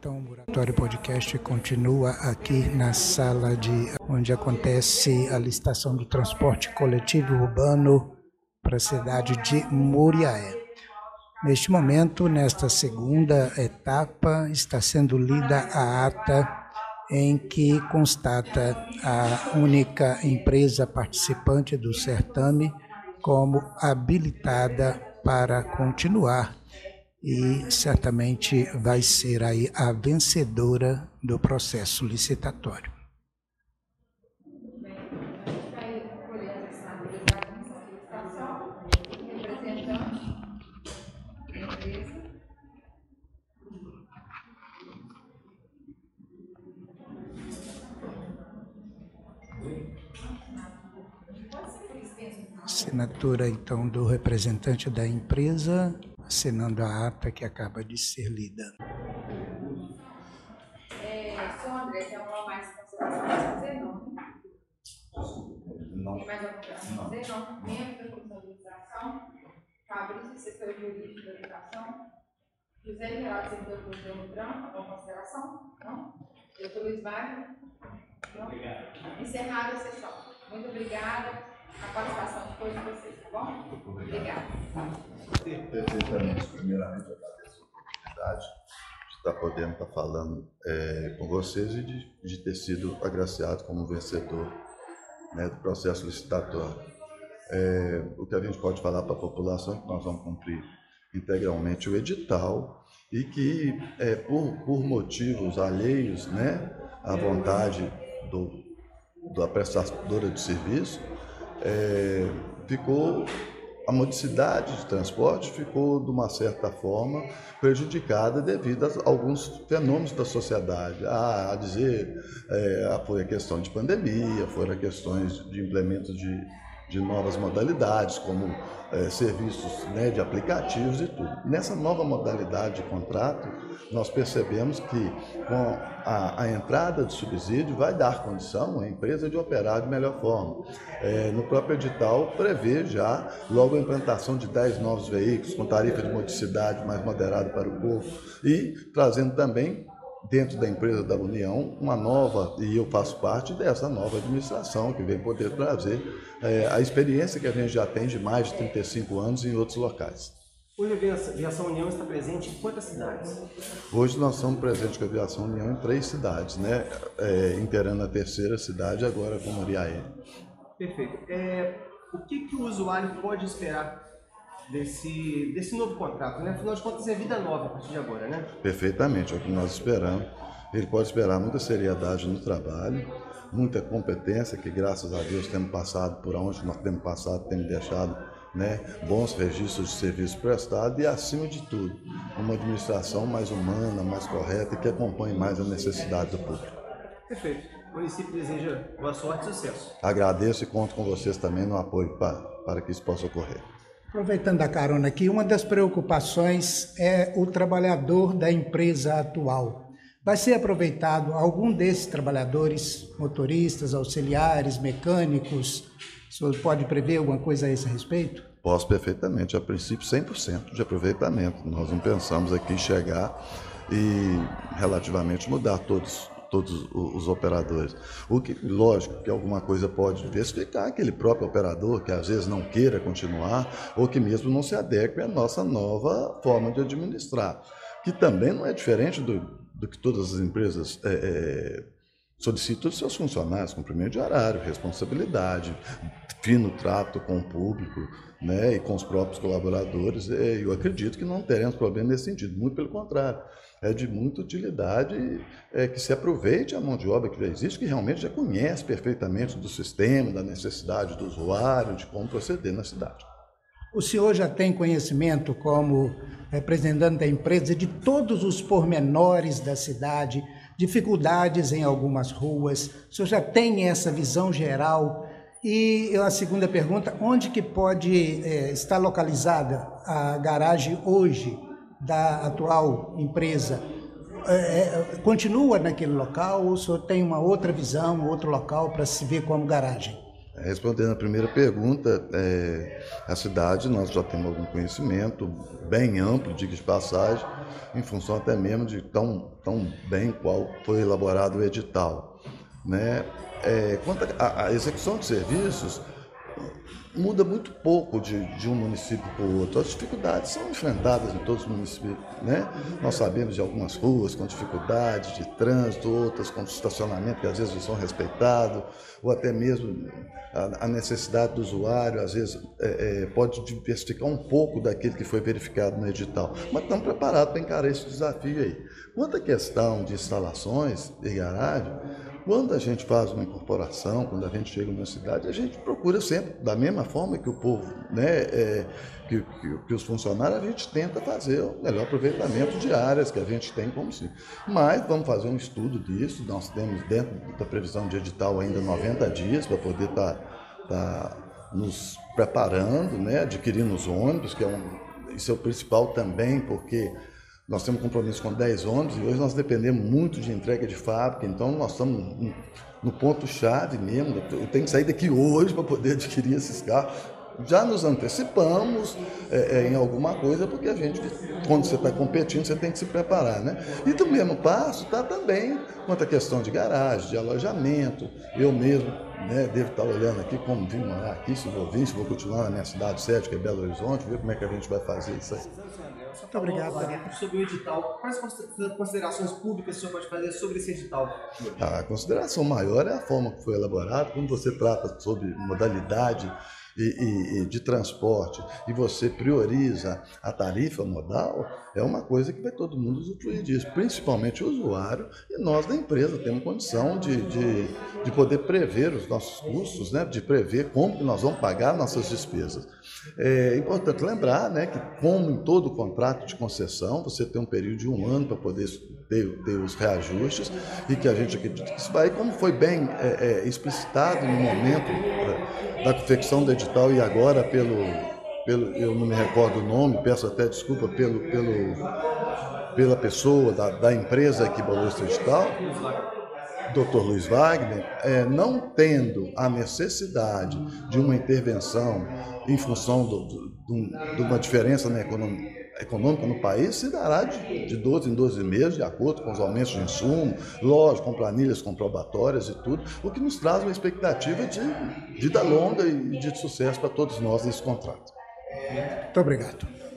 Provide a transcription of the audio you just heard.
Então, o Muratório Podcast continua aqui na sala de onde acontece a licitação do transporte coletivo urbano para a cidade de Muriaé. Neste momento, nesta segunda etapa, está sendo lida a ata em que constata a única empresa participante do certame como habilitada para continuar e certamente vai ser aí a vencedora do processo licitatório. Assinatura então do representante da empresa assinando a ata que acaba de ser lida. É, senhor André, tem alguma mais consideração fazer? Não. Não. Tem mais alguma coisa a fazer? Não. Membro da Comissão de Administração, Fabrício, assessor jurídico da Educação, José Geraldo, servidor do Governo Branco, alguma consideração? Não. Doutor Luiz Wagner? Não. Obrigado. Encerrada a sessão. Muito obrigada. A participação de todos vocês, tá bom? Obrigada perfeitamente. Primeiramente, agradeço a oportunidade de estar podendo estar falando é, com vocês e de, de, ter sido agraciado como vencedor né, do processo licitatório. É, o que a gente pode falar para a população é que nós vamos cumprir integralmente o edital e que, é, por, por motivos alheios né, à vontade do, da prestadora de serviço, é, ficou a modicidade de transporte ficou, de uma certa forma, prejudicada devido a alguns fenômenos da sociedade. A, a dizer, é, foi a questão de pandemia, foram questões de implemento de, de novas modalidades, como é, serviços né, de aplicativos e tudo. Nessa nova modalidade de contrato, nós percebemos que com a, a, entrada de subsídio vai dar condição à empresa de operar de melhor forma. É, no próprio edital prevê já logo a implantação de 10 novos veículos com tarifa de modicidade mais moderada para o povo e trazendo também dentro da empresa da União uma nova, e eu faço parte dessa nova administração que vem poder trazer é, a experiência que a gente já tem de mais de 35 anos em outros locais. Hoje a Aviação União está presente em quantas cidades? Hoje nós estamos presentes com a Aviação União em três cidades, né? É, a terceira cidade agora com Moriaé. Perfeito. É, o que, que o usuário pode esperar desse, desse novo contrato, né? Afinal de contas é vida nova a partir de agora, né? Perfeitamente, é o que nós esperamos. Ele pode esperar muita seriedade no trabalho, muita competência, que graças a Deus temos passado por onde nós temos passado, temos deixado né, bons registros de serviço prestado e, acima de tudo, uma administração mais humana, mais correta e que acompanhe mais a necessidade do público. Perfeito. O município deseja boa sorte e sucesso. Agradeço e conto com vocês também no apoio para, para que isso possa ocorrer. Aproveitando a carona aqui, uma das preocupações é o trabalhador da empresa atual. Vai ser aproveitado algum desses trabalhadores, motoristas, auxiliares, mecânicos, o senhor pode prever alguma coisa a esse respeito? Posso perfeitamente, a princípio 100% de aproveitamento. Nós não pensamos aqui chegar e relativamente mudar todos todos os operadores. O que, lógico, que alguma coisa pode diversificar aquele próprio operador que às vezes não queira continuar ou que mesmo não se adeque à nossa nova forma de administrar, que também não é diferente do, do que todas as empresas é, é, solicitam dos seus funcionários, cumprimento de horário, responsabilidade, fino trato com o público né, e com os próprios colaboradores. Eu acredito que não teremos problema nesse sentido, muito pelo contrário. É de muita utilidade é, que se aproveite a mão de obra que já existe, que realmente já conhece perfeitamente do sistema, da necessidade do usuário, de como proceder na cidade. O senhor já tem conhecimento, como representante da empresa, de todos os pormenores da cidade, dificuldades em algumas ruas. O senhor já tem essa visão geral e a segunda pergunta, onde que pode é, estar localizada a garagem hoje da atual empresa? É, é, continua naquele local ou o senhor tem uma outra visão, outro local para se ver como garagem? Respondendo a primeira pergunta, é, a cidade nós já temos algum conhecimento bem amplo, diga de passagem, em função até mesmo de tão, tão bem qual foi elaborado o edital. Né? É, quanto à execução de serviços, muda muito pouco de, de um município para o outro. As dificuldades são enfrentadas em todos os municípios. Né? Nós sabemos de algumas ruas com dificuldade de trânsito, outras com estacionamento que às vezes não são respeitados, ou até mesmo a, a necessidade do usuário, às vezes é, é, pode diversificar um pouco daquilo que foi verificado no edital. Mas estamos preparados para encarar esse desafio aí. Quanto à questão de instalações de garagem, quando a gente faz uma incorporação, quando a gente chega numa cidade, a gente procura sempre, da mesma forma que o povo, né, é, que, que, que, os funcionários, a gente tenta fazer o melhor aproveitamento de áreas que a gente tem como se. Mas vamos fazer um estudo disso, nós temos dentro da previsão de edital ainda 90 dias para poder estar tá, tá nos preparando, né, adquirindo os ônibus, que é um, isso é o principal também, porque nós temos compromisso com 10 ônibus e hoje nós dependemos muito de entrega de fábrica, então nós estamos no ponto-chave mesmo. Eu tenho que sair daqui hoje para poder adquirir esses carros. Já nos antecipamos é, é, em alguma coisa, porque a gente, quando você está competindo, você tem que se preparar. Né? E do mesmo passo está também quanto à questão de garagem, de alojamento. Eu mesmo né, devo estar olhando aqui como vim morar aqui, se vou vir, se vou continuar na minha cidade sede, que é Belo Horizonte, ver como é que a gente vai fazer isso aí. Muito obrigado. Sobre o edital, quais considerações públicas o senhor pode fazer sobre esse edital? A consideração maior é a forma que foi elaborado, como você trata sobre modalidade e, e, e de transporte e você prioriza a tarifa modal, é uma coisa que vai todo mundo usufruir disso, principalmente o usuário e nós da empresa temos condição de, de, de poder prever os nossos custos, né, de prever como que nós vamos pagar nossas despesas. É importante lembrar né, que, como em todo contrato de concessão, você tem um período de um ano para poder ter, ter, os reajustes e que a gente acredita que isso vai, como foi bem é, é, explicitado no momento da, da confecção do edital e agora pelo, pelo, eu não me recordo o nome, peço até desculpa pelo, pelo, pela pessoa da, da empresa que bolou esse edital, Dr. Luiz Wagner, é, não tendo a necessidade de uma intervenção em função do, do, de uma diferença na economia, econômica no país se dará de, de 12 em 12 meses, de acordo com os aumentos de insumo, lógico, com planilhas comprobatórias e tudo, o que nos traz uma expectativa de vida longa e de sucesso para todos nós nesse contrato. Muito obrigado.